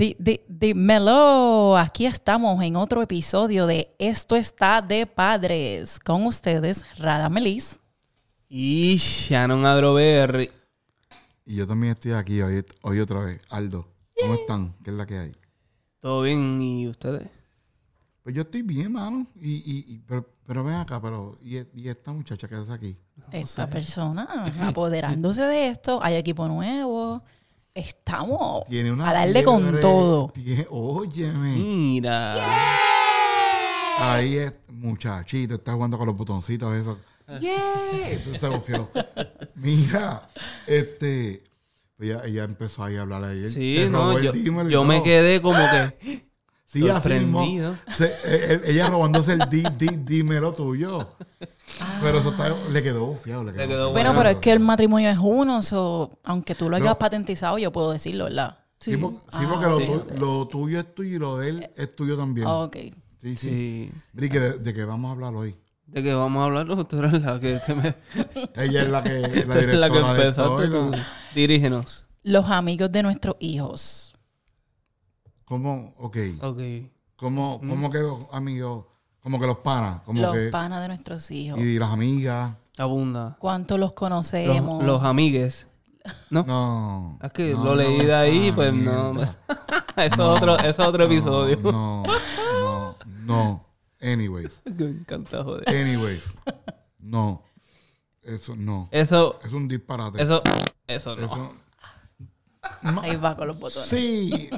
Di- di- Dímelo, aquí estamos en otro episodio de Esto está de padres. Con ustedes, Rada Melis. Y Shannon Adroberry. Y yo también estoy aquí hoy, hoy otra vez. Aldo, ¿cómo están? ¿Qué es la que hay? ¿Todo bien? ¿Y ustedes? Pues yo estoy bien, mano. Y, y, y- pero, pero ven acá, pero ¿y, y esta muchacha que está aquí? Esta persona apoderándose de esto. Hay equipo nuevo. Estamos Tiene una a darle con todo. tiene- óyeme. Mira. Ahí es, muchachito, está jugando con los botoncitos esos. ¡Yeah! Mira, este... pues ella, ella empezó ahí a hablar a ella. Sí, no, yo, yo me quedé como que Sí, así mismo. sorprendido. Se- eh, eh, ella robándose el di, di, dímelo tuyo. Pero eso está, le quedó bufiado. Le quedó, Le quedó Bueno, Bueno. pero es que el matrimonio es uno, so, aunque tú lo hayas No. patentizado, yo puedo decirlo, ¿verdad? Sí, por- sí, Ah, porque lo, sí. tu- lo tuyo es tuyo y lo de él es tuyo también. Ok. Sí, sí. Sí. Mira, ¿y que ¿de, de qué vamos a hablar hoy? ¿De qué vamos a hablar? No, tú eres la que, te me- Ella es la que, la la directora que empezaste. la- tú. Dirígenos. Los amigos de nuestros hijos. ¿Cómo? Ok. Ok. ¿Cómo, cómo que los amigos? Como que los panas. Como los que, panas de nuestros hijos. y las amigas. Abunda. ¿Cuántos los Los, conocemos? los amigues. ¿No? No. Es que no, lo leí no, de ahí, pues no. mierda. eso, No, es otro, eso es otro episodio. No, no, no. Anyways. Me encanta, joder. Anyways. No. Eso no. Eso, Es un disparate. eso, eso no. Eso- Ahí va con los botones. Sí,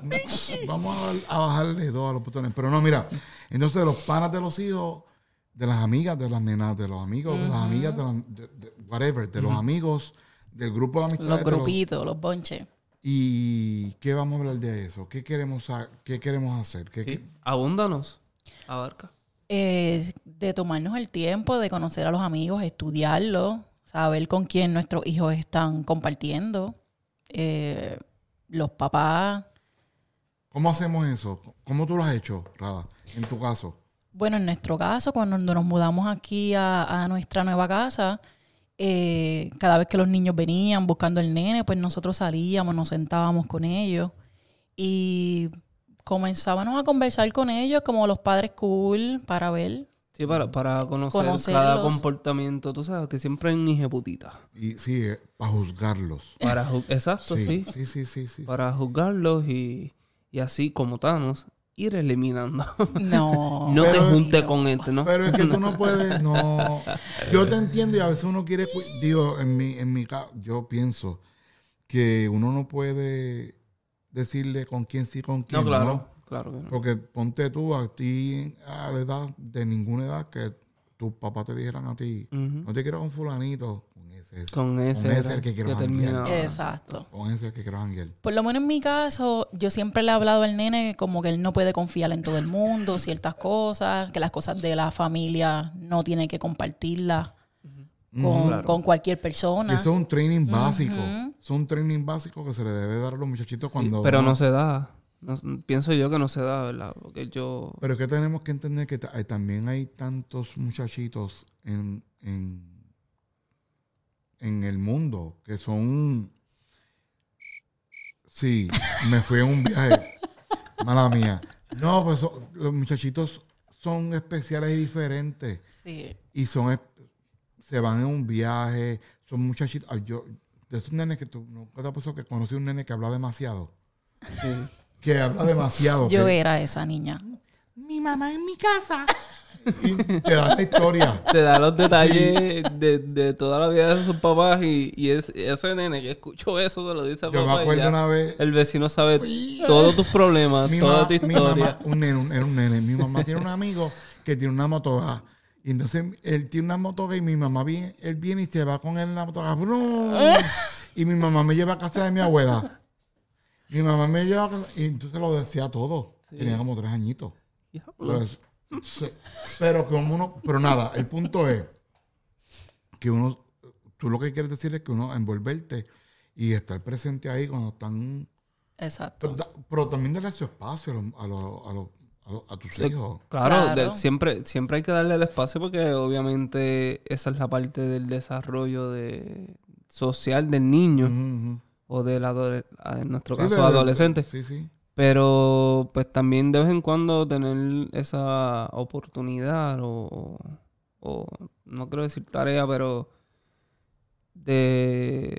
vamos a, a bajarle dos a los botones. Pero no, mira, entonces los panas de los hijos, de las amigas, de las nenas, de los amigos, de las amigas, de, las- de- de- whatever, de los amigos, del grupo de amistades. Los de los- grupitos, los bonches. ¿Y qué vamos a hablar de eso? ¿Qué queremos, qué queremos hacer? ¿Qué- Sí. qué- Abúndanos. Abarca. Eh, de tomarnos el tiempo de conocer a los amigos, estudiarlos, saber con quién nuestros hijos están compartiendo. Eh, los papás. ¿Cómo hacemos eso? ¿Cómo tú lo has hecho, Rada, en tu caso? Bueno, en nuestro caso, cuando nos mudamos aquí a, a nuestra nueva casa, eh, cada vez que los niños venían buscando el nene, pues nosotros salíamos, nos sentábamos con ellos y comenzábamos a conversar con ellos como los padres cool para ver. Sí, para, para conocer cada comportamiento. Tú sabes que siempre un hijeputita. Y sí, eh, para juzgarlos. Para ju- Exacto, sí. sí, sí, sí, sí. Para juzgarlos y, y así como Thanos, ir eliminando. No. no te juntes con este, ¿no? Pero es que tú no puedes, no. Yo te entiendo y a veces uno quiere, digo, en mi, en mi caso, yo pienso que uno no puede decirle con quién sí, con quién no, no. Claro. Que no. Porque ponte tú a ti a la edad de ninguna edad que tus papás te dijeran a ti, no te quiero con fulanito, con ese, Con ese, con ese era el que quiero janguear. Exacto. con ese el que quiero janguear. Por lo menos en mi caso, yo siempre le he hablado al nene como que él no puede confiar en todo el mundo, ciertas cosas, que las cosas de la familia no tiene que compartirlas con, Claro. con cualquier persona. eso es un training básico. Ujú. Es un training básico que se le debe dar a los muchachitos Sí, cuando... pero no se da. No- pienso yo que no se da, ¿verdad? Porque yo... Pero es que tenemos que entender que hay- también hay tantos muchachitos en, en, en el mundo que son... Sí, me fui en un viaje. Mala mía. No, pues los muchachitos son especiales y diferentes. Sí. Y son... Se van en un viaje. Son muchachitos... ay, Yo, de esos nenes que tú... ¿Nunca te ha pasado que conocí un nene que habla demasiado? sí. Que habla demasiado. Yo que- era esa niña. mi mamá en mi casa. y te da la historia. Te da los detalles de, de toda la vida de sus papás y, y es, ese nene que escuchó eso te lo dice a Yo me papá y acuerdo ya una vez, El vecino sabe todos tus problemas, mi, toda ma- tu mi historia. mamá, un nene, un, era un nene, mi mamá tiene un amigo que tiene una motoga. Y entonces él tiene una motoga y mi mamá viene, él viene y se va con él en la motoga. ¡brum! y mi mamá me lleva a casa de mi abuela. Mi mamá me lleva a casa y entonces lo decía todo. Tenía como tres añitos. Pues, sí. Pero como uno, pero nada, el punto es que uno, tú lo que quieres decir es que uno envolverte y estar presente ahí cuando están, Exacto. pero, también darle su espacio a, los- a, los- a, los- tus Sí, hijos. Claro, Claro. de- siempre, siempre hay que darle el espacio porque obviamente esa es la parte del desarrollo de, social del niño ujú. O del adole- en nuestro caso de- adolescente. Sí, sí. Pero pues también de vez en cuando tener esa oportunidad o, o no quiero decir tarea, pero de,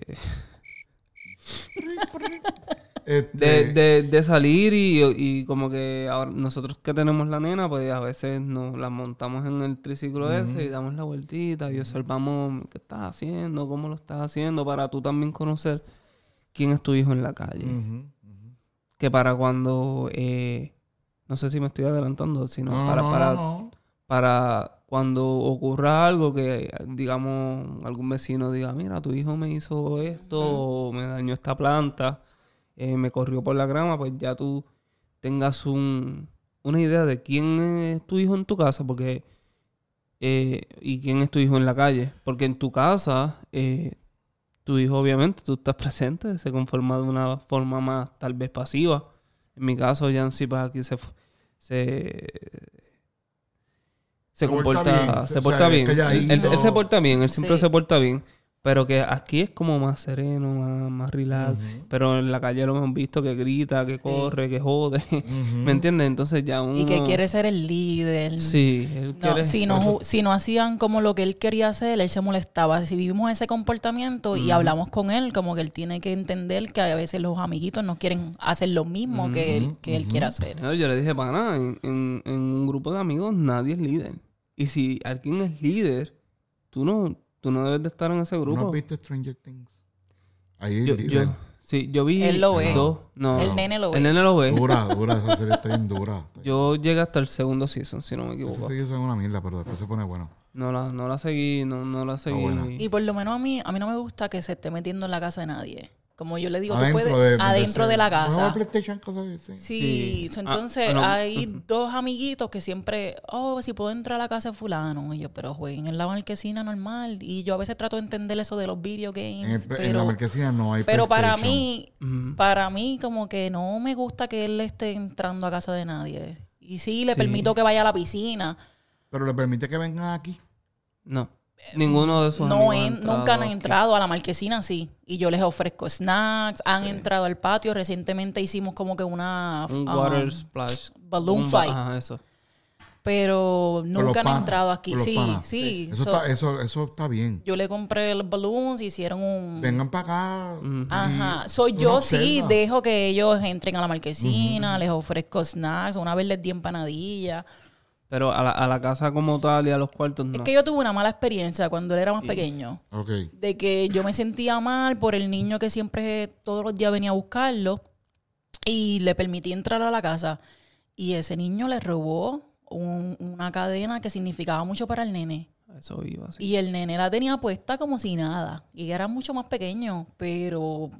Este, de, de, de salir y, y como que ahora nosotros que tenemos la nena, pues a veces nos la montamos en el triciclo ese y damos la vueltita y observamos qué estás haciendo, cómo lo estás haciendo, para tú también conocer quién es tu hijo en la calle. Que para cuando, eh, no sé si me estoy adelantando, sino No, para, para, no, para cuando ocurra algo que, digamos, algún vecino diga, mira, tu hijo me hizo esto, o me dañó esta planta, eh, me corrió por la grama, pues ya tú tengas un, una idea de quién es tu hijo en tu casa, porque eh, y quién es tu hijo en la calle. Porque en tu casa, eh, tu hijo obviamente, tú estás presente, se conforma de una forma más tal vez pasiva. En mi caso, Yancy, pues aquí se, se, se Se porta comporta, bien, se o sea, porta bien. Él, él- él calladito. se porta bien, él siempre Sí. se porta bien. Pero que aquí es como más sereno, más, más relax. Pero en la calle lo hemos visto que grita, que corre, que jode. ¿Me entiendes? Entonces ya uno... Y que quiere ser el líder. Sí, él No, quiere... si, no, si no hacían como lo que él quería hacer, él se molestaba. Si vivimos ese comportamiento y hablamos con él, como que él tiene que entender que a veces los amiguitos no quieren hacer lo mismo que él, que él quiere hacer. No, yo le dije, para nada, en, en- en un grupo de amigos nadie es líder. Y si alguien es líder, tú no, tú no debes de estar en ese ¿No grupo. has visto Stranger Things? Ahí el Yo, líder. yo- sí, yo vi Él lo ve. dos. No, El nene lo ve. El nene lo ve. Dura, dura, esa serie está bien dura. Yo llegué hasta el segundo season, si no me Esa equivoco. serie es una mierda, pero después se pone bueno. No la, no la seguí, no, no la seguí. Y por lo menos a mí, a mí no me gusta que se esté metiendo en la casa de nadie. Como yo le digo, tú puedes, de, adentro de la casa. PlayStation, cosas así. Sí, Sí. so, Ah, entonces ah, no. hay dos amiguitos que siempre, oh, si puedo entrar a la casa de fulano. Y yo, pero jueguen en la marquesina normal. Y yo a veces trato de entender eso de los video games. En, el- en la pero marquesina no hay pero para mí, para mí como que no me gusta que él esté entrando a casa de nadie. Y sí, le Sí. permito que vaya a la piscina. Pero le permite que vengan aquí. No. Ninguno de esos No amigos ha en- entrado nunca han aquí. entrado a la marquesina, sí. Y yo les ofrezco snacks. Han entrado al patio. Recientemente hicimos como que una... Un um, water splash. balloon Un fight. Ajá, eso. pero nunca han panas, entrado aquí. Sí, panas. sí. Eso, So, está, eso, eso está bien. Yo le compré los balloons, hicieron un... Vengan para acá. Ajá. So, tú yo sí dejo que ellos entren a la marquesina, les ofrezco snacks, una vez les di empanadilla. Pero a la, a la casa como tal y a los cuartos no. Es que yo tuve una mala experiencia cuando él era más pequeño. Ok. De que yo me sentía mal por el niño que siempre todos los días venía a buscarlo y le permití entrar a la casa. Y ese niño le robó un- una cadena que significaba mucho para el nene. Eso iba así. Y el nene la tenía puesta como si nada. Y era mucho más pequeño, pero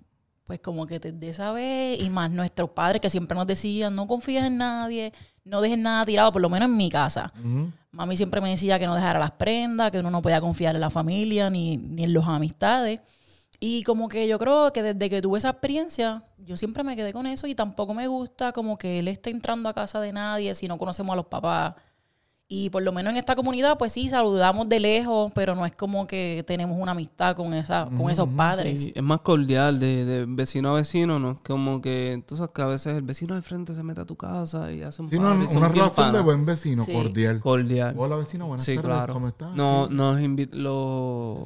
pues como que desde esa vez, y más nuestros padres que siempre nos decían, no confíes en nadie, no dejes nada tirado, por lo menos en mi casa. Mami siempre me decía que no dejara las prendas, que uno no podía confiar en la familia ni, ni en los amistades. Y como que yo creo que desde que tuve esa experiencia, yo siempre me quedé con eso y tampoco me gusta como que él esté entrando a casa de nadie si no conocemos a los papás. Y por lo menos en esta comunidad, pues sí, saludamos de lejos, pero no es como que tenemos una amistad con, esa, con esos padres. Sí, es más cordial de, de vecino a vecino, ¿no? Como que entonces que a veces el vecino de frente se mete a tu casa y hace un Sí, no, una relación de buen vecino, Sí. cordial. Cordial. Hola vecino, buenas Sí, tardes, claro. ¿cómo estás? No, Sí. nos invita los,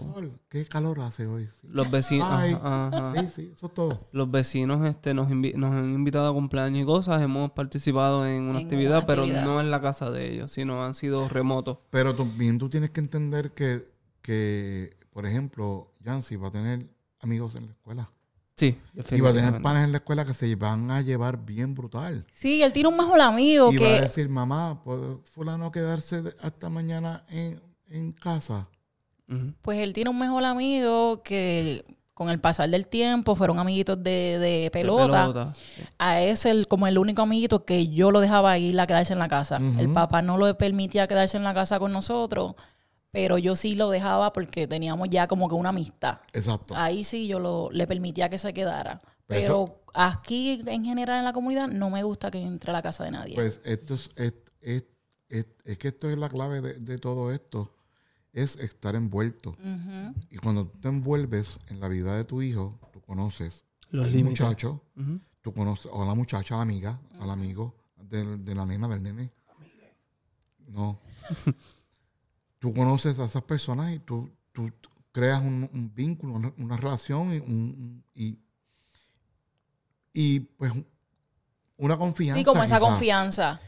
Qué calor hace hoy. Sí. los vecinos, Ay, ajá, ajá. Sí, sí, eso es todo. los vecinos este nos, invi- nos han invitado a cumpleaños y cosas, hemos participado en una En actividad, una pero actividad. no en la casa de ellos, sino han sido remotos. Pero también tú tienes que entender que, que por ejemplo, Yancy va a tener amigos en la escuela. Sí, Y va a tener panas en la escuela que se van a llevar bien brutal. Sí, él tiene un mejor amigo y va a que... decir, mamá, ¿puede fulano quedarse hasta mañana en, en casa? Pues él tiene un mejor amigo que con el pasar del tiempo fueron amiguitos de, de De pelota. sí. A ese el, como el único amiguito que yo lo dejaba ir a quedarse en la casa. El papá no lo permitía quedarse en la casa con nosotros, pero yo sí lo dejaba porque teníamos ya como que una amistad. Exacto. Ahí sí yo lo, le permitía que se quedara. Pero Pero aquí en general en la comunidad no me gusta que entre a la casa de nadie. Pues esto es, es, es- es- es que esto es la clave de, de todo esto, es estar envuelto. Y cuando tú te envuelves en la vida de tu hijo, tú conoces Los límites. muchacho, tú conoces a la muchacha, a la amiga, al amigo de, de la nena, del nene. No. tú conoces a esas personas y tú, tú creas un, un vínculo, una, una relación y, un- un- y, y, pues una confianza. Sí, como esa quizá. confianza.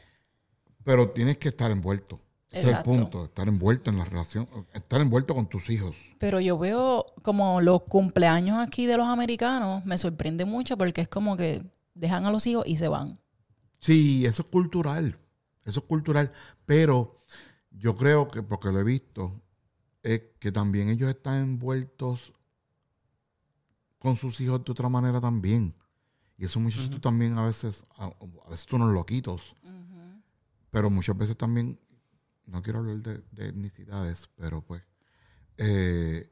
Pero tienes que estar envuelto. Ese es el punto, estar envuelto en la relación, estar envuelto con tus hijos. Pero yo veo como los cumpleaños aquí de los americanos, me sorprende mucho porque es como que dejan a los hijos y se van. Sí, eso es cultural. Eso es cultural. Pero yo creo que, porque lo he visto, es que también ellos están envueltos con sus hijos de otra manera también. Y esos muchachos también a veces, a, a veces son unos loquitos. Pero muchas veces también, no quiero hablar de, de etnicidades, pero pues, eh,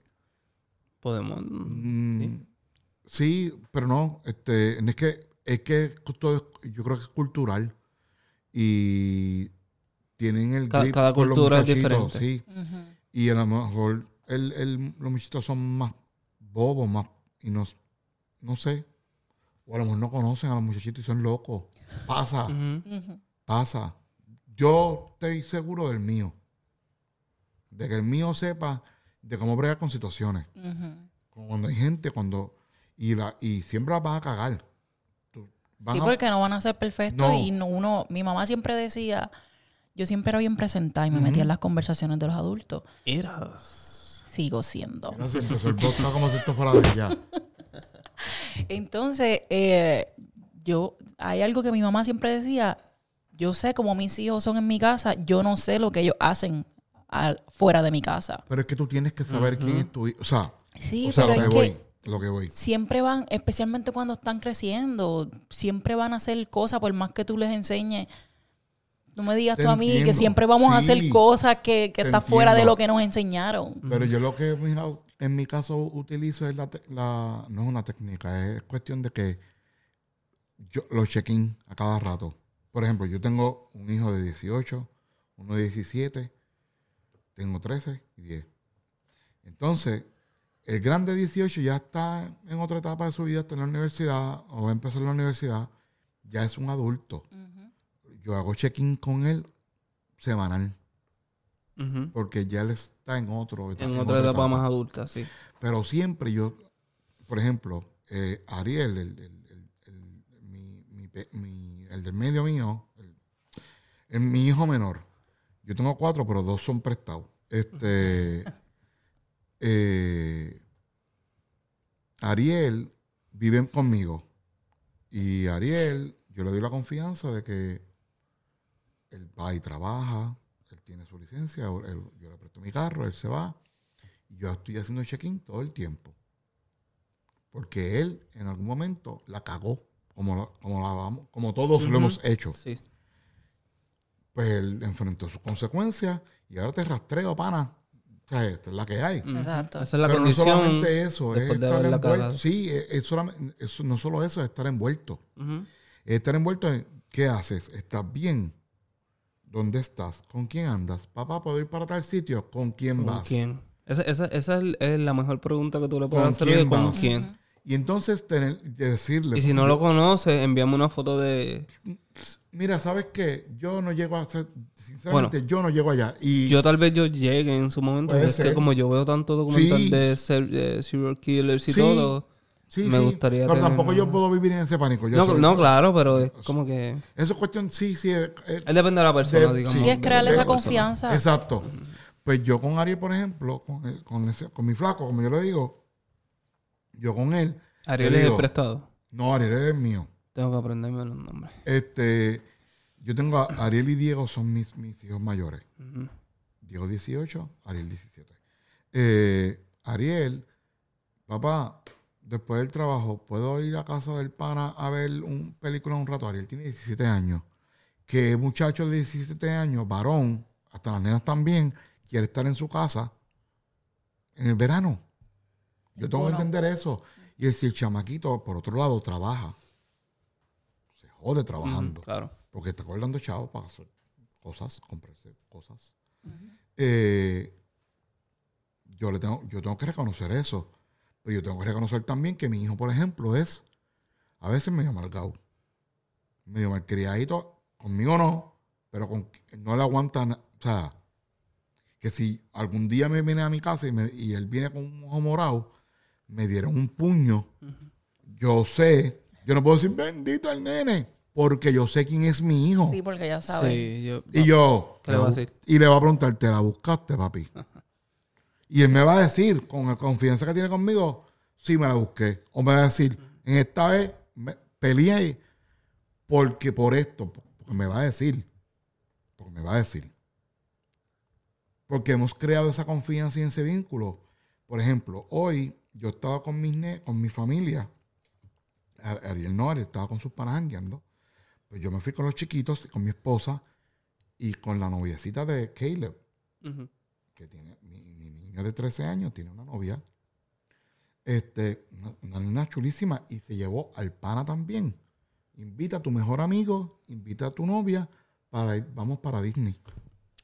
Podemos. Mm, sí. pero no, este, es que es que todo es- yo creo que es cultural y tienen el grip cada con los cultura es muchachitos, diferente. sí. Y a lo mejor el, el- los muchachitos son más bobos, más y no, no sé, o a lo mejor no conocen a los muchachitos y son locos. Pasa, pasa. Yo estoy seguro del mío, de que el mío sepa de cómo bregar con situaciones como cuando hay gente, cuando. Y, la, y siempre las van a cagar. Tú- Sí, a- porque no van a ser perfectos No. y no, uno, mi mamá siempre decía, yo siempre era bien presentada y me metía en las conversaciones de los adultos. Eras. Sigo siendo. Empezó el podcast como si esto fuera de ella. Entonces, eh, yo, hay algo que mi mamá siempre decía, yo sé cómo mis hijos son en mi casa, yo no sé lo que ellos hacen al- fuera de mi casa. Pero es que tú tienes que saber quién es tu hijo. O sea, Sí, o sea pero lo que que voy. Lo que voy. siempre van, especialmente cuando están creciendo, siempre van a hacer cosas por más que tú les enseñes. No me digas Te tú a mí que siempre vamos a hacer cosas que, que está fuera de lo que nos enseñaron. Pero yo lo que mira, en mi caso utilizo es la- No es una técnica, es cuestión de que yo los check-in a cada rato. Por ejemplo, yo tengo un hijo de 18, uno de 17, tengo 13 y 10. Entonces, el grande de 18 ya está en otra etapa de su vida, está en la universidad o va a empezar la universidad, ya es un adulto. Yo hago check-in con él semanal, porque ya él está en otro En otra etapa más adulta, sí. pero siempre yo, por ejemplo, eh, Ariel, el, el- el- el- mi, mi pe- mi- el del medio mío, el, el- mi hijo menor, yo tengo cuatro, pero dos son prestados. Este, eh, Ariel vive conmigo y Ariel, yo le doy la confianza de que él va y trabaja, él tiene su licencia, él- yo le presto mi carro, él se va. Y yo estoy haciendo check-in todo el tiempo. Porque él en algún momento la cagó, como, la- como, la vamos- como todos lo hemos hecho. Sí. Pues él enfrentó sus consecuencias y ahora te rastreo, pana. O sea, esta es la que hay. Exacto. Esa es la Pero no condición. solamente eso, es de estar envuelto. Sí, es, es solamente, eso, no solo eso, es estar envuelto. Es estar envuelto en qué haces, estás bien, dónde estás, con quién andas. Papá, ¿puedo ir para tal sitio? ¿Con quién ¿Con vas? quién? Esa, esa, esa es, es la mejor pregunta que tú le puedes ¿Con hacer. quién de ¿Con quién? Y entonces tener, decirle. Y si porque no lo conoces, envíame una foto de... Mira, ¿sabes qué? Yo no llego a hacer. Sinceramente, yo no llego allá. Y Yo tal vez yo llegue en su momento. Puede Es que como yo veo tanto documental Sí. de ser- de serial killers y Sí. todo... sí, me sí, gustaría Pero tener- tampoco yo puedo vivir en ese pánico. Yo No, soy- no, claro, pero es como que... Eso es cuestión, sí, sí. es- es- Él depende de la persona, De- digamos. Sí, es crearle esa confianza. exacto. Pues yo con Ariel, por ejemplo, con, el- con, ese- con mi flaco, como yo le digo, yo con él. Ariel es el prestado. No, Ariel es mío. Tengo que aprenderme los nombres. Este, yo tengo a Ariel y Diego, son mis, mis hijos mayores. Diego 18, Ariel 17. Eh, Ariel, papá, después del trabajo, ¿puedo ir a casa del pana a ver un película un rato? Ariel tiene 17 años. Que muchacho de 17 años, varón, hasta las nenas también, quiere estar en su casa en el verano. Yo tengo que entender eso. Y si el chamaquito, por otro lado, trabaja, se jode trabajando. Claro. Porque está guardando chavo para hacer cosas, comprarse cosas. Eh, yo, le tengo, yo tengo que reconocer eso. Pero yo tengo que reconocer también que mi hijo, por ejemplo, es a veces medio amargado, medio malcriadito, conmigo no, pero con, no le aguantan, o sea, que si algún día me viene a mi casa y, me- y él viene con un ojo morado, me dieron un puño, yo sé, yo no puedo decir bendito el nene, porque yo sé quién es mi hijo. Sí, porque ya sabes. Sí, yo... Y yo, ¿Qué le va a bu- decir? y le va a preguntar, ¿te la buscaste, papi? Y él me va a decir, con la confianza que tiene conmigo, sí me la busqué. O me va a decir, en esta vez me peleé porque por esto, porque me va a decir, porque me va a decir. Porque hemos creado esa confianza y ese vínculo. Por ejemplo, hoy yo estaba con, mis ne- con mi familia, Ar- Ariel no, Ariel estaba con sus panas jangueando. Pues yo me fui con los chiquitos, con mi esposa y con la noviecita de Caleb, que tiene, mi, mi niño de 13 años tiene una novia. Este, una, una nena chulísima y se llevó al pana también. Invita a tu mejor amigo, invita a tu novia para ir, vamos para Disney.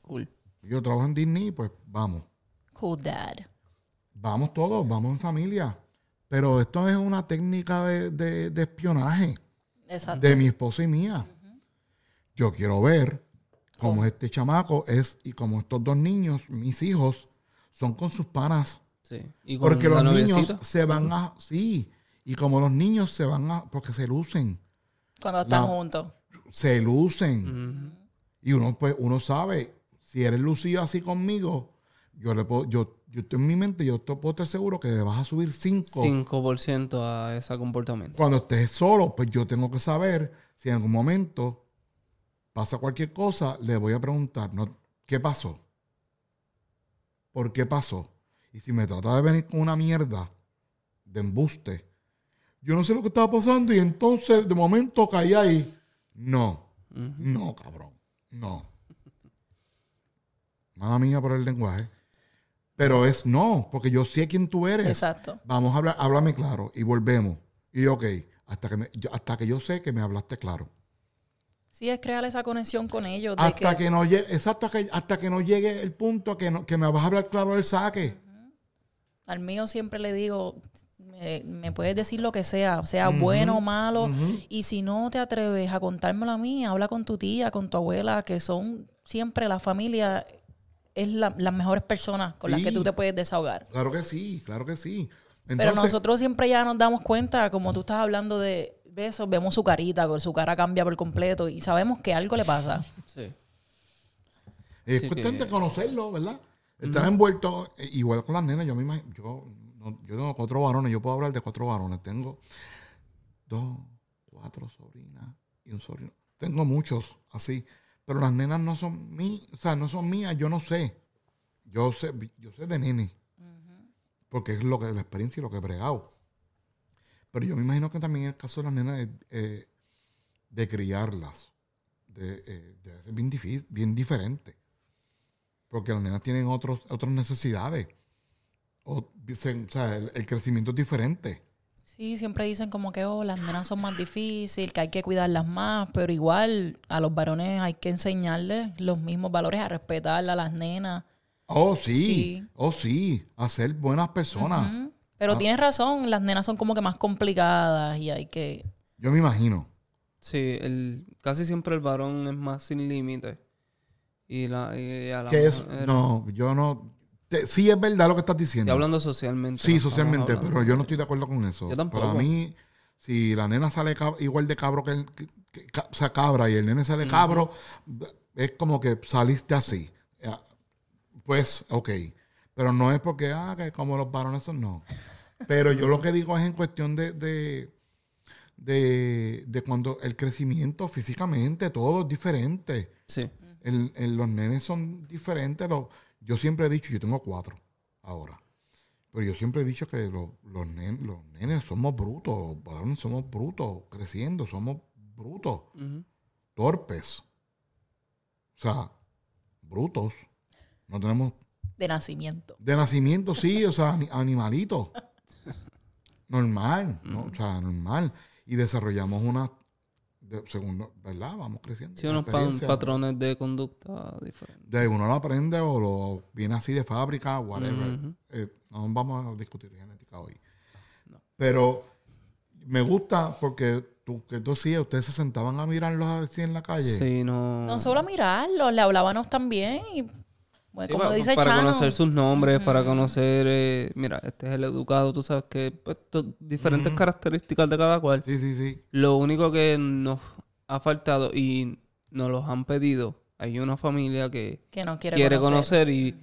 Cool. Yo trabajo en Disney, pues vamos. Cool dad. Vamos todos, vamos en familia. Pero esto es una técnica de, de- de espionaje Exacto. de mi esposa y mía. Yo quiero ver cómo este chamaco es y cómo estos dos niños, mis hijos, son con sus panas. Sí. Y con Porque los niños se van a... Sí, y como los niños se van a... Porque se lucen. Cuando están la- juntos. Se lucen. Y uno, pues, uno sabe, si eres lucido así conmigo, yo le puedo... Yo, yo estoy en mi mente, yo te puedo estar seguro que vas a subir cinco 5% a ese comportamiento. Cuando estés solo, pues yo tengo que saber si en algún momento pasa cualquier cosa, le voy a preguntar, ¿no? ¿qué pasó? ¿Por qué pasó? Y si me trata de venir con una mierda de embuste, yo no sé lo que estaba pasando y entonces de momento caí ahí. No, no, cabrón, no. Mala mía por el lenguaje. Pero es no, porque yo sé quién tú eres. Exacto. Vamos a hablar, háblame claro y volvemos. Y ok, hasta que, me- hasta que yo sé que me hablaste claro. Sí, es crear esa conexión con ellos. De Hasta que, que, no llegue, exacto, hasta que, hasta que no llegue el punto que, no- que me vas a hablar claro del saque. al mío siempre le digo, me, me puedes decir lo que sea, sea bueno o malo. Y si no te atreves a contármelo a mí, habla con tu tía, con tu abuela, que son siempre la familia, es la- las mejores personas con las que tú te puedes desahogar. Claro que sí, claro que sí. Pero nosotros siempre ya nos damos cuenta, como tú estás hablando de besos, vemos su carita, su cara cambia por completo y sabemos que algo le pasa. Sí. es sí cuestión que- de conocerlo, ¿verdad? Estar envuelto, eh, igual con las nenas, yo me imagino, yo, no- yo tengo cuatro varones, yo puedo hablar de cuatro varones. Tengo dos, cuatro sobrinas y un sobrino. Tengo muchos así, pero las nenas no son mías, o sea, no son mías, yo no sé. Yo sé, yo sé de nene, porque es lo que la experiencia y lo que he bregado. Pero yo me imagino que también el caso de las nenas, eh, de criarlas, de, eh, bien difícil, bien diferente. Porque las nenas tienen otros, otras necesidades. O, dicen, o sea, el, el crecimiento es diferente. Sí, siempre dicen como que oh, las nenas son más difíciles, que hay que cuidarlas más, pero igual a los varones hay que enseñarles los mismos valores, a respetar a las nenas. Oh, sí. Sí. Oh, sí. A ser buenas personas. Pero Ah. tienes razón, las nenas son como que más complicadas y hay que... Yo me imagino. Sí, el, casi siempre el varón es más sin límites. Y, la, y a la Que es, mujer- no, yo no. Te- sí es verdad lo que estás Estoy diciendo. hablando socialmente. Sí, socialmente, pero yo no estoy de acuerdo con eso. Yo tampoco. Para mí, si la nena sale igual de cabro que, el, que- o sea, cabra y el nene sale cabro, es como que saliste así. Ya, Pues, ok. Pero no es porque, ah, que como los varones son, no. Pero yo lo que digo es en cuestión de, de, de, de cuando el crecimiento físicamente, todo es diferente. Sí. El- el- los nenes son diferentes. los- yo siempre he dicho, yo tengo cuatro ahora. Pero yo siempre he dicho que los, los, nen- los nenes somos brutos, los varones somos brutos, creciendo, somos brutos, torpes. O sea, brutos. No tenemos. de nacimiento. De nacimiento, sí, o sea, ani- animalitos. Normal, ¿no? O sea, normal. Y desarrollamos una. De- segundo, ¿verdad? Vamos creciendo. Sí, unos pa- patrones de conducta diferentes. de uno lo aprende o lo viene así de fábrica, whatever. Ujú. Eh, no vamos a discutir genética hoy. Pero me gusta porque tú, que tú hacías, ustedes se sentaban a mirarlos así en la calle. Sí, no. No solo a mirarlo, le hablábamos también y Sí, como pa- dice para Chano, conocer sus nombres, para conocer, eh, mira, este es el educado, tú sabes que pues, diferentes características de cada cual. Sí, sí, sí. Lo único que nos ha faltado y nos los han pedido, hay una familia que que no quiere, quiere, conocer. conocer, y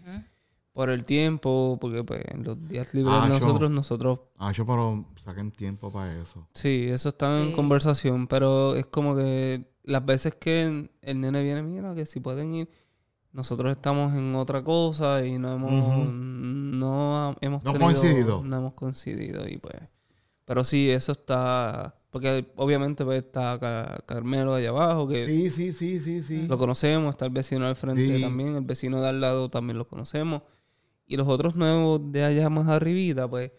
por el tiempo, porque pues en los días libres Ah, yo- nosotros, nosotros, Ah, yo, pero saquen tiempo para eso. sí, eso está en conversación, pero es como que las veces que el nene viene, mira, que si pueden ir, nosotros estamos en otra cosa y no hemos, no hemos No tenido- coincidido. No hemos coincidido y pues, pero sí, eso está, porque obviamente pues está Ca- Carmelo allá abajo, que Sí, sí, sí, sí, sí. lo conocemos, está el vecino al frente Sí. también, el vecino de al lado también lo conocemos. Y los otros nuevos de allá más arribita, pues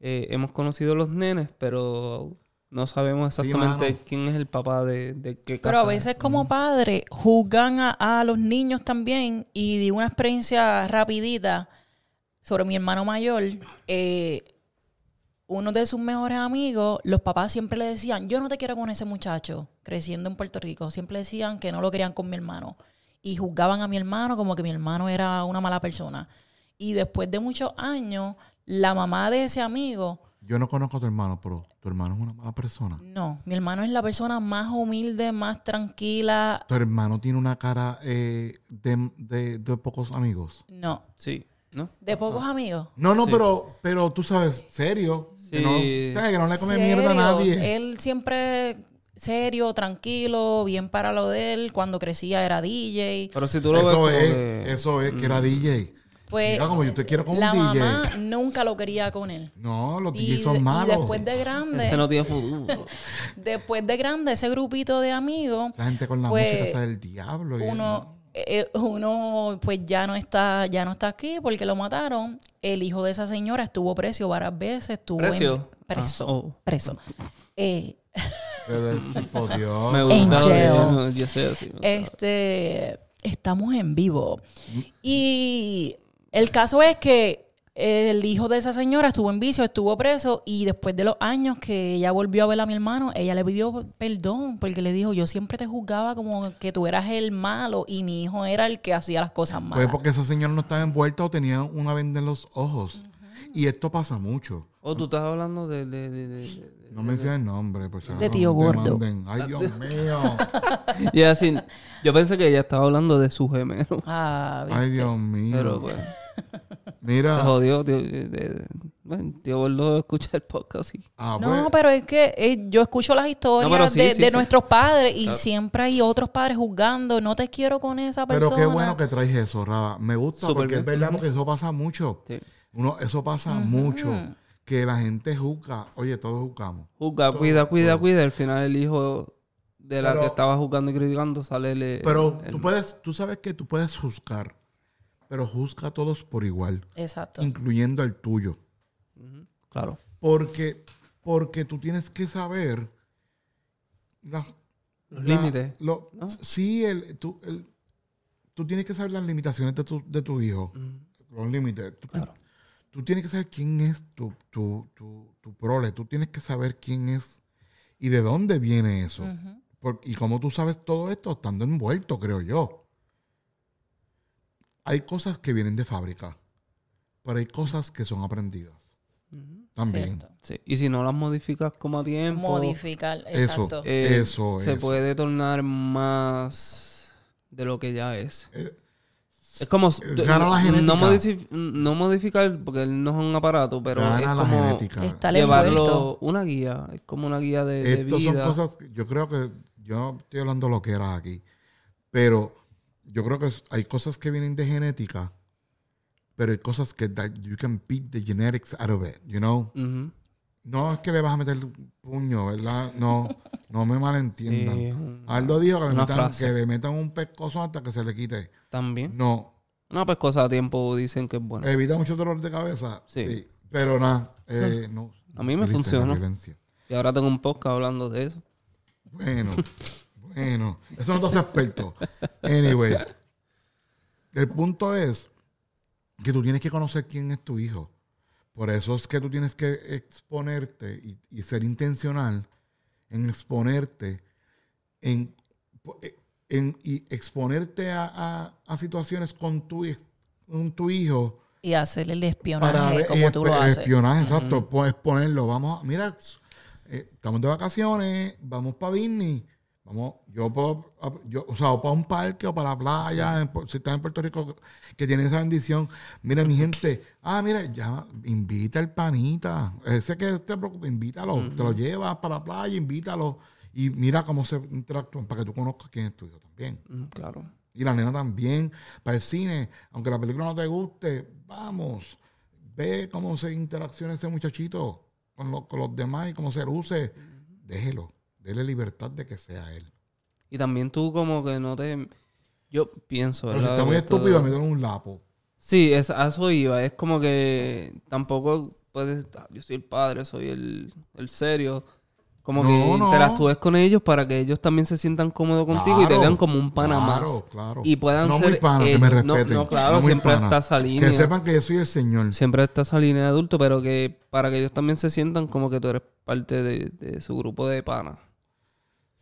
eh, hemos conocido los nenes, pero no sabemos exactamente quién es el papá de, de qué casa. Pero a veces como padre juzgan a, a los niños también y di una experiencia rapidita sobre mi hermano mayor. eh, uno de sus mejores amigos, los papás siempre le decían, yo no te quiero con ese muchacho, creciendo en Puerto Rico. Siempre decían que no lo querían con mi hermano. Y juzgaban a mi hermano como que mi hermano era una mala persona. Y después de muchos años, la mamá de ese amigo Yo no conozco a tu hermano, pero tu hermano es una mala persona. no, mi hermano es la persona más humilde, más tranquila. Tu hermano tiene una cara eh, de, de- de pocos amigos. No, Sí, ¿no? de pocos amigos. No, no, Sí. pero, pero tú sabes, serio. Que no, Sí. ¿sabes? que no le come Serio, mierda a nadie. Él siempre serio, tranquilo, bien para lo de él. Cuando crecía era DJ. Pero si tú lo ves Eso como es, que- eso es, que era DJ. Pues Mira, como yo te quiero como la un DJ. mamá nunca lo quería con él. No, los Y, DJs son y malos. después de grande, ese no tiene futuro. después de grande, ese grupito de amigos, Esa gente con la pues, música esa del diablo. y- uno, eh, uno pues ya no está, ya no está aquí porque lo mataron. El hijo de esa señora estuvo preso varias veces, estuvo en- preso, Ah, oh. preso. Eh, Pero el tipo, Dios. Me En gusta. jail. Yo, yo sé así. este, estamos en vivo. Y el caso es que el hijo de esa señora estuvo en vicio, estuvo preso y después de los años que ella volvió a ver a mi hermano, ella le pidió perdón porque le dijo, yo siempre te juzgaba como que tú eras el malo y mi hijo era el que hacía las cosas Pues malas. porque esa señora no estaba envuelta o tenía una venda en los ojos. Y esto pasa mucho. Oh, tú estás hablando de... de, de, de- de- No menciones el nombre, por si De tío gordo. manden. Ay, Dios mío. Y así, yo pensé que ella estaba hablando de su gemelo. Ah, Ay. Dios mío. Pero pues, te Mira. jodió, tío. bueno, escucha el podcast y... Ah, No, pues, pero es que eh, yo escucho las historias No, pero sí, de, sí, de sí. nuestros padres y Claro. siempre hay otros padres juzgando, no te quiero con esa pero persona. qué bueno que traes eso, Raba. Me gusta porque es verdad, porque eso pasa mucho. Sí. Uno, eso pasa mucho. Que la gente juzga. Oye, todos juzgamos. Juzga, cuida, cuida, cuida. Al final el hijo de la Pero- que estaba juzgando y criticando sale el... Pero el- tú puedes, tú sabes que tú puedes juzgar, pero juzga a todos por igual, Exacto. incluyendo el tuyo. Claro. Porque, porque tú tienes que saber la- Los la- límites. lo- ¿no? Sí, el, tú, el- tú tienes que saber las limitaciones de tu, de tu hijo. Los límites. Tú, Claro. tú tienes que saber quién es tu, tu, tu, tu prole. Tú tienes que saber quién es y de dónde viene eso. Por- y como tú sabes todo esto estando envuelto, creo yo. Hay cosas que vienen de fábrica, pero hay cosas que son aprendidas también. Sí. Y si no las modificas como a tiempo... Modificar, Eso, exacto. eh, eso, se eso. puede tornar más de lo que ya es. Eh, Es como gana la genética. no, modifi- no modificar porque él no es un aparato, pero Gana es la como genética. Está llevarlo una guía, es como una guía de, de Estas son cosas, que yo creo que, yo estoy hablando lo que era aquí, pero yo creo que hay cosas que vienen de genética, pero hay cosas que that you can beat the genetics out of it, you know? No es que le vas a meter puño, ¿verdad? No, no me malentiendan. Sí, Aldo dijo que le, metan, que le metan un pescozo hasta que se le quite. También. No, Una pescosa a tiempo dicen que es bueno. evita mucho dolor de cabeza. Sí. Sí. Pero nada, eh, no. A mí me funciona. Y ahora tengo un podcast hablando de eso. Bueno, bueno, eso no te hace experto. Anyway, el punto es que tú tienes que conocer quién es tu hijo. Por eso es que tú tienes que exponerte y, y ser intencional en exponerte, en, en- y exponerte a, a- a situaciones con tu, con tu hijo Y hacerle el espionaje para como tú lo haces. espionaje, exacto, pues exponerlo. Vamos, mira, eh, estamos de vacaciones, vamos para Disney, vamos, yo puedo, yo, o sea, o para un parque o para la playa, en si estás en Puerto Rico, que tiene esa bendición. Mira, mi gente, ah, mira, ya, invita al panita, ese que te preocupa, invítalo, te lo llevas para la playa, invítalo. Y mira cómo se interactúan para que tú conozcas quién es tu hijo también. Mm, Claro. Y la nena también, para el cine, aunque la película no te guste, vamos, ve cómo se interacciona ese muchachito con, lo- con los demás y cómo se luce. Déjelo, déle libertad de que sea él. Y también tú como que no te... Yo pienso, Pero si ¿verdad? está muy estúpido, me da un lapo. Sí, es, a eso iba. Es como que tampoco puedes... ah, Yo soy el padre, soy el, el serio. Como No, que no. interactúes con ellos para que ellos también se sientan cómodos contigo y te Claro, vean como un pana claro, más. claro. Y puedan no ser muy pana, que ellos. me No, respeten. no, claro, muy siempre pana. está esa línea. Que sepan que yo soy el Señor. Siempre está esa línea de adulto, pero que para que ellos también se sientan como que tú eres parte de, de su grupo de panas.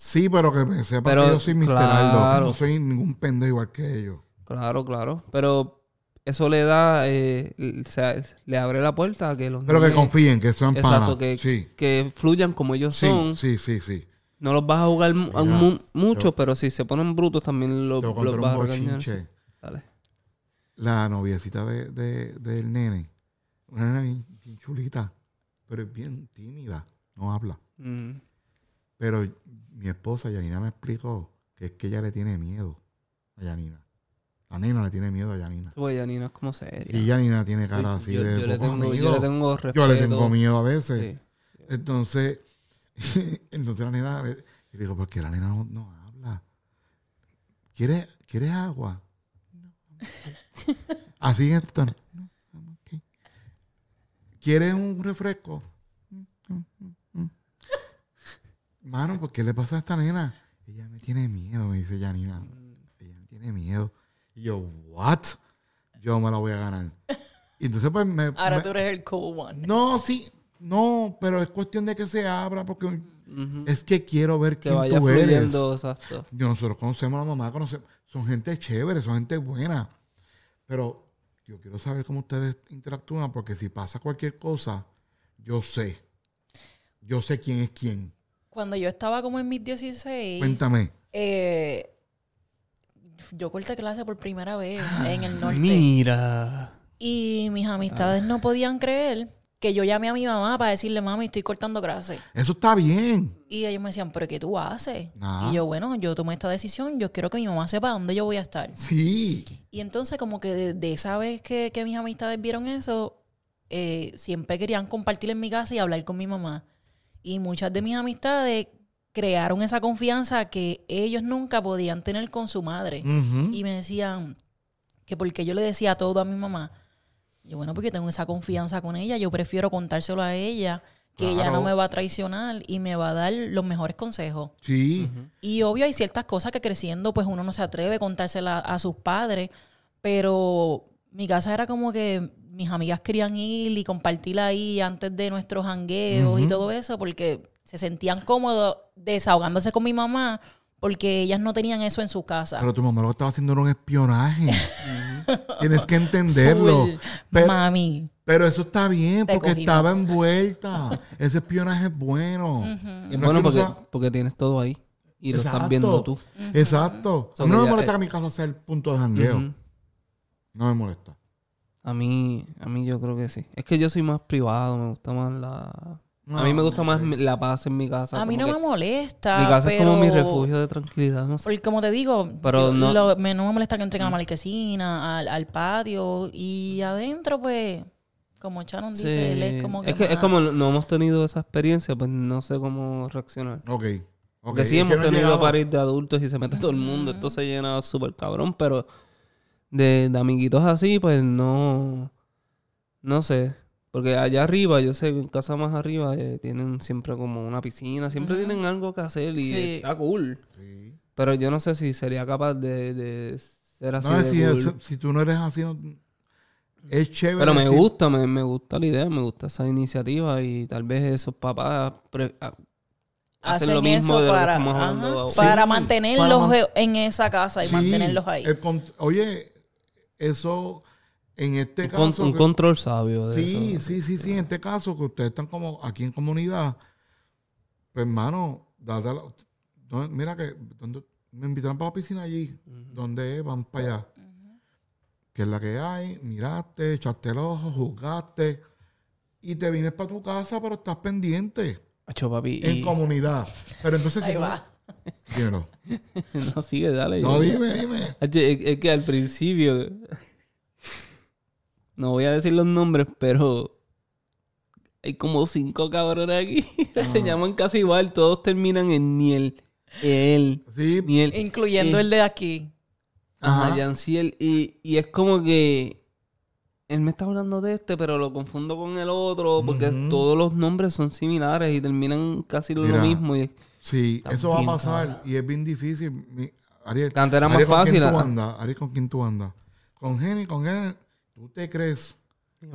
Sí, pero que me sepan Pero, que yo soy Mr. claro. Aldo, que no soy ningún pendejo igual que ellos. Claro, claro. Pero eso le da, eh, o sea, le abre la puerta a que los Pero que confíen, que sean panas. Exacto, que, sí, que fluyan como ellos sí, son. sí, sí, sí. No los vas a jugar mu- Mira, mu- mucho, yo- pero si se ponen brutos también los, vas a regañar. Dale. la noviecita de, de- del nene, una nena bien, bien chulita, pero es bien tímida, no habla. Mm. Pero mi esposa, Yanina, me explicó que es que ella le tiene miedo a Yanina. La nena le tiene miedo a Yanina. Pues Yanina es como seria. Y Yanina tiene cara así yo, de yo le tengo, yo le tengo respeto. Yo le tengo miedo a veces. Sí. Entonces, entonces la nena, digo, ¿por qué la nena no, no habla? ¿Quieres, ¿Quieres agua? No. Así en este tono. No, ok. ¿Quieres un refresco? Mano, ¿por qué le pasa a esta nena? Ella me tiene miedo, me dice Janina. Ella me tiene miedo. Y yo, ¿what? Yo me la voy a ganar. Y entonces, pues, me... Ahora me- tú eres el cool one. no, sí, no, pero es cuestión de que se abra porque es que quiero ver Que quién vaya tú eres. fluyendo, exacto. Yo, Nosotros conocemos a la mamá, conocemos, son gente chévere, son gente buena. Pero yo quiero saber cómo ustedes interactúan porque si pasa cualquier cosa, yo sé. Yo sé quién es quién. Cuando yo estaba como en mis 16, Cuéntame. eh, yo corté clase por primera vez en el norte. Mira. Y mis amistades no podían creer que yo llamé a mi mamá para decirle, mami, estoy cortando clase. Eso está bien. Y ellos me decían, ¿pero qué tú haces? Y yo, bueno, yo tomé esta decisión, yo quiero que mi mamá sepa dónde yo voy a estar. Sí. Y entonces como que de, de esa vez que, que mis amistades vieron eso, eh, siempre querían compartir en mi casa y hablar con mi mamá. Y muchas de mis amistades crearon esa confianza que ellos nunca podían tener con su madre. Y me decían que porque yo le decía todo a mi mamá. Yo, bueno, porque tengo esa confianza con ella, yo prefiero contárselo a ella, que ella no me va a traicionar y me va a dar los mejores consejos. Sí. Y obvio hay ciertas cosas que creciendo pues uno no se atreve a contárselas a sus padres, pero mi casa era como que mis amigas querían ir y compartir ahí antes de nuestros jangueos y todo eso porque se sentían cómodos desahogándose con mi mamá porque ellas no tenían eso en su casa. Pero tu mamá lo que estaba haciendo era un espionaje. Tienes que entenderlo. Full, Pero- mami. Pero eso está bien porque cogimos. estaba envuelta. Ese espionaje es bueno. Es No bueno es que no porque, tienes todo ahí. Y lo estás viendo tú. Exacto. So a mí que no me molesta que mi casa sea el punto de jangueo. No me molesta. A mí, a mí yo creo que sí. Es que yo soy más privado, me gusta más la... a mí me No, gusta más la paz en mi casa. A mí no me molesta. Mi casa es como mi refugio de tranquilidad, no sé. Porque como te digo, Pero yo- no- lo- me, no me molesta que entren a la marquesina, al, al patio y adentro, pues, como Sharon Sí. dice, él es como que. es, que, es como no hemos tenido esa experiencia, pues no sé cómo reaccionar. Ok. ok. Porque sí hemos no tenido llegado- paris de adultos y se mete todo el mundo. Esto se llena súper cabrón, pero de, de amiguitos así, pues no... No sé. Porque allá arriba, yo sé que en casa más arriba eh, tienen siempre como una piscina. Siempre tienen algo que hacer y Sí. está cool. Sí. Pero yo no sé si sería capaz de, de ser así No, de si, cool. es- si tú no eres así, no- es chévere. Pero me gusta, me, me gusta la idea, me gusta esa iniciativa y tal vez esos papás pre- hacen hacen lo mismo eso de lo que para, estamos ajá, hablando ahora. para mantenerlos para man- en esa casa y Sí, mantenerlos ahí. el oye, eso en este Un, con- caso. un que- control sabio de sí, eso. sí, sí, sí. En este caso, que ustedes están como aquí en comunidad, pues hermano, date la- no, mira que donde- me invitaron para la piscina allí, donde van para allá. Que es la que hay, miraste, echaste el ojo, jugaste y te vienes para tu casa, pero estás pendiente Acho, papi. en y- comunidad. Pero entonces, si Ahí no- va. Dímelo. no, sigue, dale. No, yo- dime, dime. Es, que al principio. No voy a decir los nombres, pero. Hay como cinco cabrones aquí. Se llaman casi igual. Todos terminan en Niel. Él. Sí, Niel. Incluyendo Eh, el de aquí. Ajá, Ajá. Yanciel. Y, y es como que él me está hablando de este, pero lo confundo con el otro, porque todos los nombres son similares y terminan casi lo Mira. mismo. Y sí, eso va a bien, pasar y es bien difícil. Mi- Ariel, Antes era más Ariel, ¿con fácil, quién tú ah. andas? Ariel, ¿con quién tú andas? Con Jenny, con Jenny. ¿Tú te crees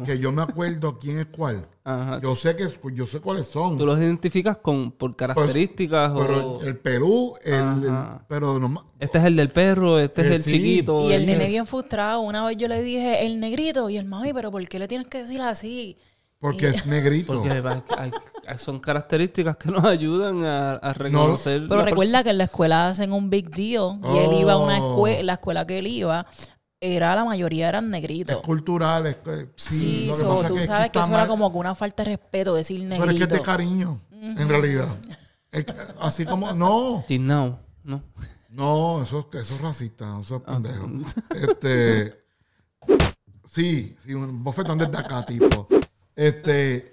que yo me acuerdo quién es cuál? Ajá. Yo sé que yo sé cuáles son. Tú los identificas con, por características Pero o... el Perú, el, el- Ajá. pero no ma- Este es el del perro, este es Eh, el sí. chiquito. Y el este- nene bien frustrado. Una vez yo le dije, el negrito. Y el mami, pero ¿por qué le tienes que decir así? Porque es negrito. Porque hay- hay- son características que nos ayudan a, a reconocer. Pero la recuerda que en la escuela hacen un big deal. Y él iba a una Oh. escuela, la escuela que él iba, era la mayoría eran es negritos. cultural. es sí, Sí, lo que so, pasa tú es que sabes que está eso era como que una falta de respeto decir Pero es que es negrito. de cariño, en realidad. Es que- así como, no, persona. Now, ¿no? no, eso, es- eso es racista, no seas pendejo. Este, sí, sí, un bofetón desde acá, tipo. Este,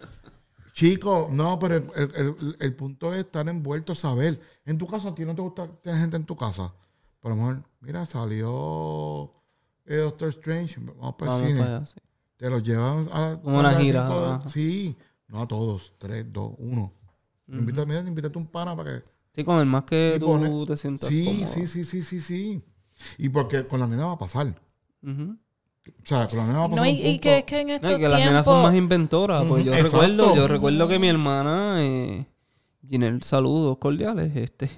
chico, no, pero el, el- el- punto es estar envuelto, saber. En tu casa, ¿a ti no te gusta tener gente en tu casa? Por lo mejor, mira, salió eh, Doctor Strange, vamos para el cine. para allá, sí. Te los llevan a la Como una a gira, cinco-. Sí, no a todos, tres, dos, uno. Invita, mira, invítate un pana para que. Sí, con el más que tú te sientas Sí, cómodo. sí, sí, sí, sí, sí. Y porque con la nena va a pasar. Ujú. O sea, pasar. No, y, y que es que en No, estos y que las nenas son más inventoras. Pues yo recuerdo, yo recuerdo que mi hermana, eh, Ginelle, saludos cordiales, este,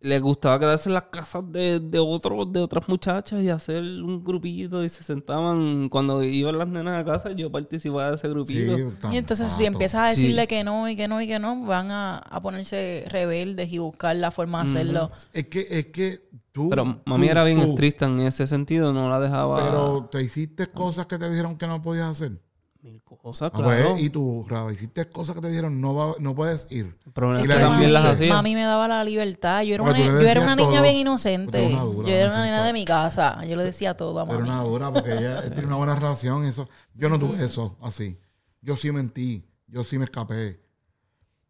le gustaba quedarse en las casas de, de otros, de otras muchachas y hacer un grupito y se sentaban cuando iban las nenas a casa, yo participaba de ese grupito. Sí, Y entonces si empiezas a Sí. decirle que no y que no y que no, van a, a ponerse rebeldes y buscar la forma de hacerlo. Es que, es que tú. Pero mami tú- era bien estricta en ese sentido, no la dejaba Pero te hiciste cosas que te dijeron que no podías hacer. Mil cosas, Ah, claro. pues, y tú, Raba, hiciste cosas que te dijeron no, va- no puedes ir. Problema y es la que también las hacía. Mami me daba la libertad. Yo era una, yo era una niña todo. bien inocente. eres una dura, yo era una nena de mi casa. Yo le decía todo a Pero mami. una dura, porque ella tiene una buena relación. Eso. Yo no tuve eso así. Yo sí mentí. Yo sí me escapé.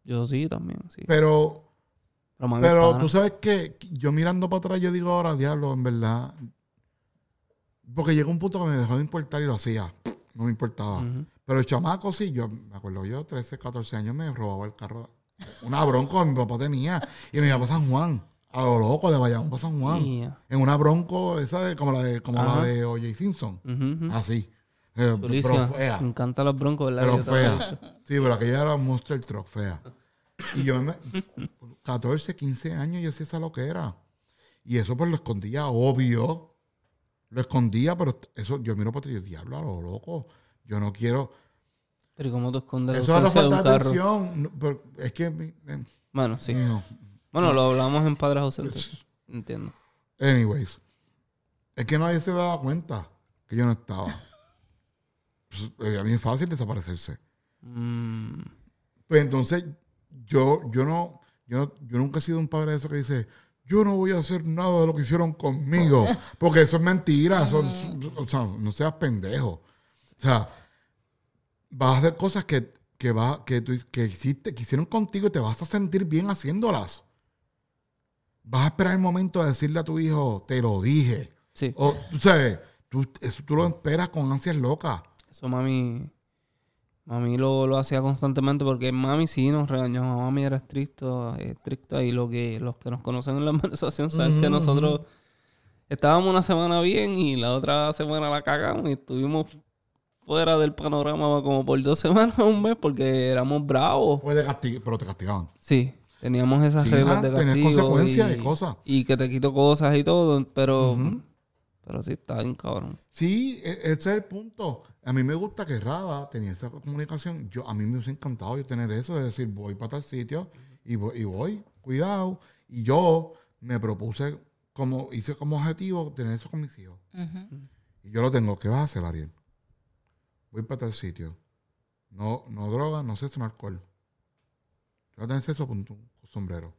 Yo sí también, sí. Pero, Pero, pero tú sabes que yo mirando para atrás, yo digo ahora, diablo, en verdad. Porque llegó un punto que me dejó de importar y lo hacía. No me importaba. Pero el chamaco sí, yo me acuerdo, yo 13, 14 años me robaba el carro. Una bronco que mi papá tenía. Y me iba para San Juan. A lo loco de Bayamón para San Juan. En una bronco, esa de, como la de, como la de O.J. Simpson. Así. Eh, pero fea. Me encantan los broncos, ¿verdad? Pero fea. Sí, pero aquella era un monster truck fea. Y yo me, 14, 15 años yo hacía esa lo que era. Y eso pues lo escondía, obvio. Lo escondía, pero eso yo miro para yo, diablo, a lo loco. Yo no quiero. Pero ¿y ¿cómo tú escondes la Eso era ausencia de falta un carro? atención. No, pero es que. mi- Bueno, sí. no. Bueno, lo hablamos en Padres Ausentes. Entiendo. Anyways. Es que nadie se daba cuenta que yo no estaba. Pues, eh, a mí es fácil desaparecerse. Mm, Pues entonces, yo, yo no, yo no, yo nunca he sido un padre de eso que dice, yo no voy a hacer nada de lo que hicieron conmigo. Porque eso es mentira. Eso, o sea, no seas pendejo. O sea, vas a hacer cosas que, que, va, que, tú- que, hiciste, que hicieron contigo y te vas a sentir bien haciéndolas. Vas a esperar el momento de decirle a tu hijo, te lo dije. sí. O, tú sabes, tú, eso tú lo esperas con ansias locas. Eso mami... Mami lo, lo hacía constantemente porque mami sí nos regañaba. Mami era estricto, estricta y lo que, los que nos conocen en la organización saben que nosotros estábamos una semana bien y la otra semana la cagamos y estuvimos fuera del panorama como por dos semanas o un mes porque éramos bravos. Puede castig- pero te castigaban. Sí. Teníamos esas Sí, reglas ah, de tenías castigo. consecuencias y cosas. Y que te quito cosas y todo, pero... Pero sí, está bien cabrón. Sí, e- ese es el punto. A mí me gusta que Rada tenía esa comunicación. Yo, a mí me hubiese encantado yo tener eso, de decir, voy para tal sitio y voy, y voy, cuidado. Y yo me propuse, como hice como objetivo, tener eso con mis hijos. Y yo lo tengo. ¿Qué vas a hacer, Ariel? Voy para tal sitio. No, no droga, no sexo, no alcohol. Yo voy a tener sexo con tu sombrero.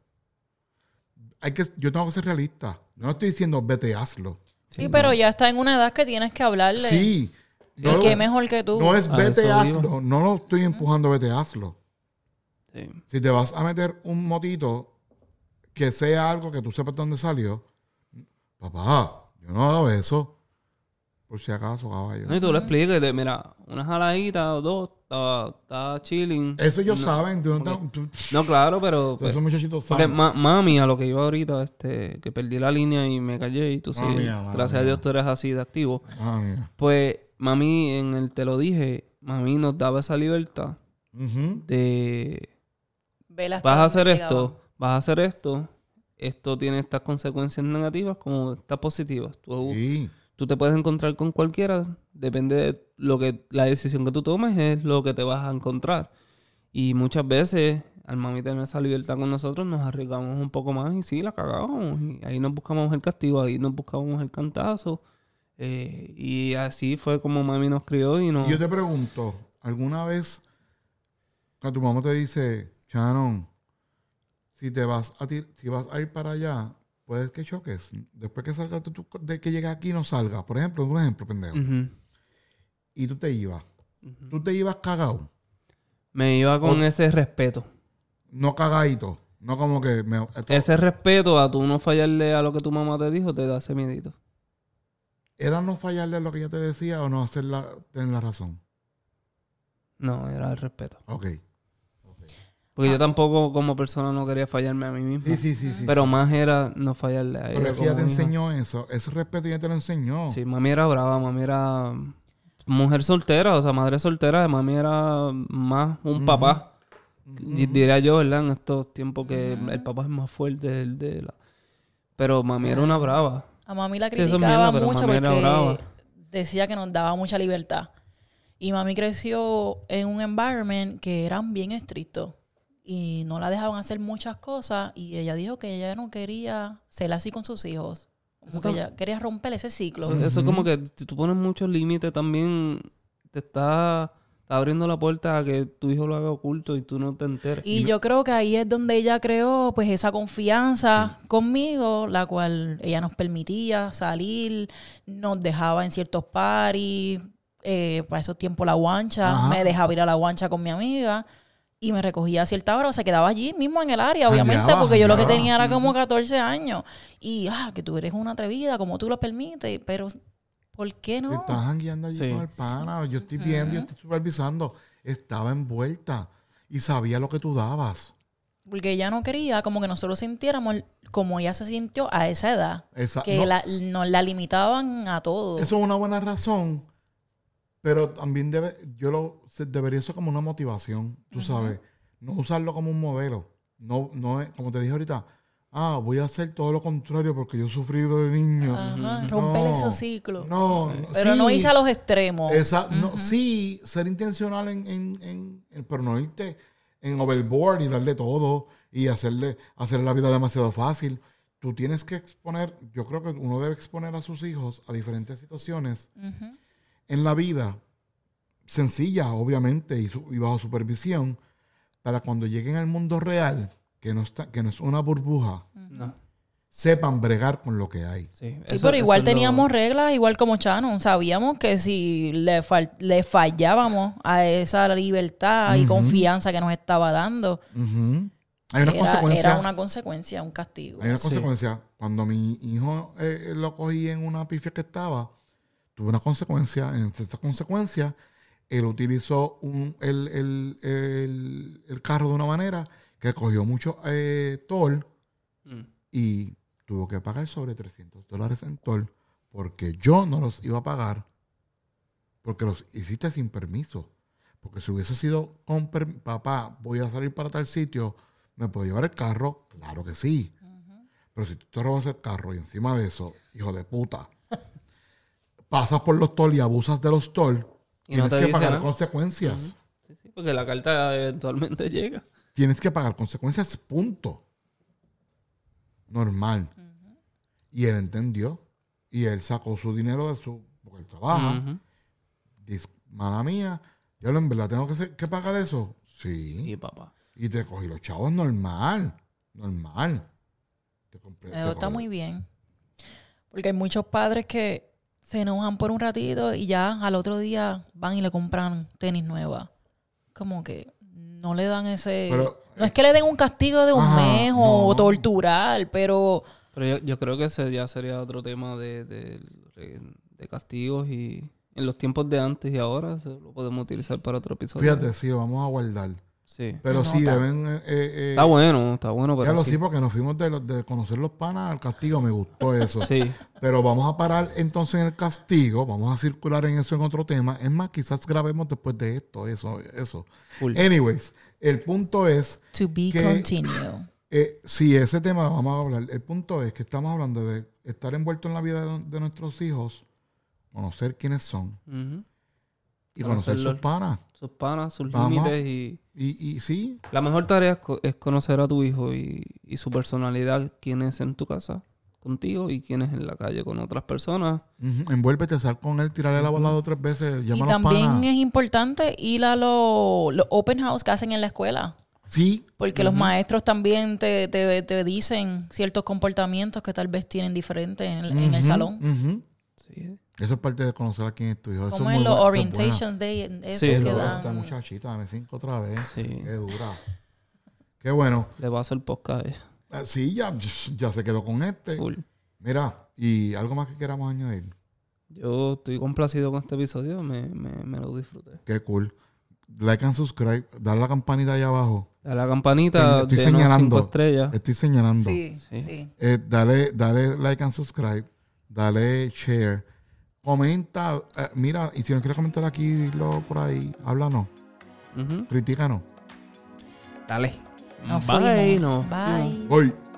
Hay que, yo tengo que ser realista. No estoy diciendo vete, hazlo. Sí, pero ya está en una edad que tienes que hablarle. Sí. Y no qué mejor que tú. No es A vete, hazlo. No lo estoy empujando, vete, hazlo. Sí. Si te vas a meter un motito que sea algo que tú sepas de dónde salió, papá, yo no hago eso. Por si acaso, caballo. No, y tú le explicas, de, mira, una jaladita o dos, está, está chilling. Eso ellos No, saben. tú no, tú- claro, pero... pues, esos muchachitos saben. ma- mami, a lo que iba ahorita, este, que perdí la línea y me callé y tú sí, gracias a Dios tú eres así de activo. Pues, mami, en el te lo dije, mami nos daba esa libertad Ujú. de Vela hasta vas a hacer llegaba. esto, vas a hacer esto, esto tiene estas consecuencias negativas como estas positivas. Tú, Sí. Tú te puedes encontrar con cualquiera, depende de lo que la decisión que tú tomes es lo que te vas a encontrar. Y muchas veces al mami tener esa libertad con nosotros nos arriesgamos un poco más y sí, la cagamos. Ahí nos buscamos el castigo, ahí nos buscamos el cantazo. Eh, y así fue como mami nos crió y nos... Yo te pregunto, ¿alguna vez que tu mamá te dice, Shannon, si te vas a ti- si vas a ir para allá, puedes que choques. Después que salgas tú- tú- de que llegue aquí no salgas. Por ejemplo, un ejemplo, pendejo. Y tú te ibas. Tú te ibas cagado. Me iba con O- ese respeto. No cagadito. No como que me, esto- Ese respeto a tú no fallarle a lo que tu mamá te dijo te da ese miedito. ¿Era no fallarle a lo que ella te decía o no hacerla, tener la razón? No, era el respeto. Ok. Porque yo tampoco como persona no quería fallarme a mí mismo. Sí, sí, sí, sí. Pero más era no fallarle a ella. Pero es que ella te como hija. enseñó eso. Ese respeto ella te lo enseñó. Sí, mami era brava, mami era mujer soltera, o sea, madre soltera, mami era más un papá. Diría yo, ¿verdad? En estos tiempos que el papá es más fuerte el de la... Pero mami era una brava. A mami la Sí, es criticaba mierda, pero mucho porque brava. decía que nos daba mucha libertad. Y mami creció en un environment que eran bien estrictos y no la dejaban hacer muchas cosas y ella dijo que ella no quería ser así con sus hijos. Como que ella quería romper ese ciclo. Eso, eso es como que si tú pones muchos límites también te está, está abriendo la puerta a que tu hijo lo haga oculto y tú no te enteres. Y yo creo que ahí es donde ella creó pues esa confianza conmigo, la cual ella nos permitía salir, nos dejaba en ciertos paris, eh, para esos tiempos la guancha, Ajá. me dejaba ir a la guancha con mi amiga y me recogía a cierta hora, o se quedaba allí mismo en el área, obviamente, porque yo lo que tenía era como 14 años. Y, ah, que tú eres una atrevida, como tú lo permites, pero ¿por qué no? Estás jangueando allí Sí. con el pana. Yo estoy viendo, yo estoy supervisando. Estaba envuelta y sabía lo que tú dabas. Porque ella no quería como que nosotros sintiéramos como ella se sintió a esa edad. Esa- que no, la- nos la limitaban a todo. Eso es una buena razón, pero también debe, yo lo debería ser como una motivación, tú sabes. No usarlo como un modelo. No, no es, como te dije ahorita, ah, voy a hacer todo lo contrario porque yo he sufrido de niño. No, romper esos ciclos. No, no, Pero no irse a los extremos. Esa- no, sí, ser intencional en, en, pero no irte en overboard y darle todo y hacerle, hacerle la vida demasiado fácil. Tú tienes que exponer, yo creo que uno debe exponer a sus hijos a diferentes situaciones. En la vida, sencillas, obviamente, y, su- y bajo supervisión, para cuando lleguen al mundo real, que no, está, que no es una burbuja, No. sepan bregar con lo que hay. Sí, Sí, eso- pero igual lo- teníamos reglas, igual como Chano. Sabíamos que si le, fal- le fallábamos a esa libertad y confianza que nos estaba dando. Hay una era, consecuencia. era una consecuencia, un castigo. Hay una Sí. consecuencia. Cuando mi hijo eh, lo cogí en una pifia que estaba, una consecuencia. En esta consecuencia, él utilizó un, el, el- el- el carro de una manera que cogió mucho eh, toll Mm. y tuvo que pagar sobre 300 dólares en toll porque yo no los iba a pagar porque los hiciste sin permiso. Porque si hubiese sido con papá, voy a salir para tal sitio, ¿Me puedo llevar el carro? Claro que sí. Pero si tú te robas el carro y encima de eso, hijo de puta, pasas por los toll y abusas de los toll, Y no tienes que pagar nada. consecuencias. Sí, sí, porque la carta eventualmente llega. Tienes que pagar consecuencias, punto. Normal. Y él entendió. Y él sacó su dinero de su... Porque él trabaja. Dice, mala mía, yo en verdad tengo que, que pagar eso. Sí. Sí, papá. Y te cogí los chavos normal. Normal. Te compré. te Eso está muy bien. Porque hay muchos padres que se enojan por un ratito y ya al otro día van y le compran tenis nuevas. Como que no le dan ese... Pero, no es que le den un castigo de un Ajá, mes o no. torturar, pero Pero yo, yo creo que ese ya sería otro tema de, de, de castigos y en los tiempos de antes y ahora se lo podemos utilizar para otro episodio. Fíjate, sí, lo vamos a guardar. Sí. Pero sí, Nota. deben... eh, eh, Está bueno, está bueno, ya lo sí. sí, porque nos fuimos de, los- de conocer los panas al castigo. Me gustó eso. Sí. Pero vamos a parar entonces en el castigo. Vamos a circular en eso en otro tema. Es más, quizás grabemos después de esto, eso, eso. Full. Anyways, el punto es, to be Que- continue. eh, si ese tema vamos a hablar, el punto es que estamos hablando de estar envuelto en la vida de, de nuestros hijos, conocer quiénes son Ujú. Y conocer sus panas. Sus panas, sus límites y... Y, y sí, La mejor tarea es, co- es conocer a tu hijo y, y su personalidad, quién es en tu casa contigo y quién es en la calle con otras personas. ujú, envuélvete, sal con él, tirarle la bola dos o tres veces, Y llama a los también panas. es importante ir a los los open house que hacen en la escuela. Sí, Porque los maestros también te, te- te dicen ciertos comportamientos que tal vez tienen diferentes en, el- en el salón. Sí. Eso es parte de conocer a quién es tu hijo. Como es en los day, eso Sí, que dan. esta muchachita, dame cinco otra vez. Sí. Qué dura. Qué bueno. Le podcast a ella. Ah, Sí, ya, ya se quedó con este. Full. Mira, y algo más que queramos añadir. Yo estoy complacido con este episodio, me, me, me lo disfruté. Qué cool. Like and subscribe. Dale la campanita ahí abajo. A la campanita estoy de señalando. cinco estrellas. Estoy señalando. Sí, Sí. sí. Eh, dale, dale like and subscribe. Dale share. Comenta. eh, mira, y si no quieres comentar aquí, dilo por ahí. Háblanos. Ujú. Critícanos. Dale. Nos Bye, fuimos. nos Bye.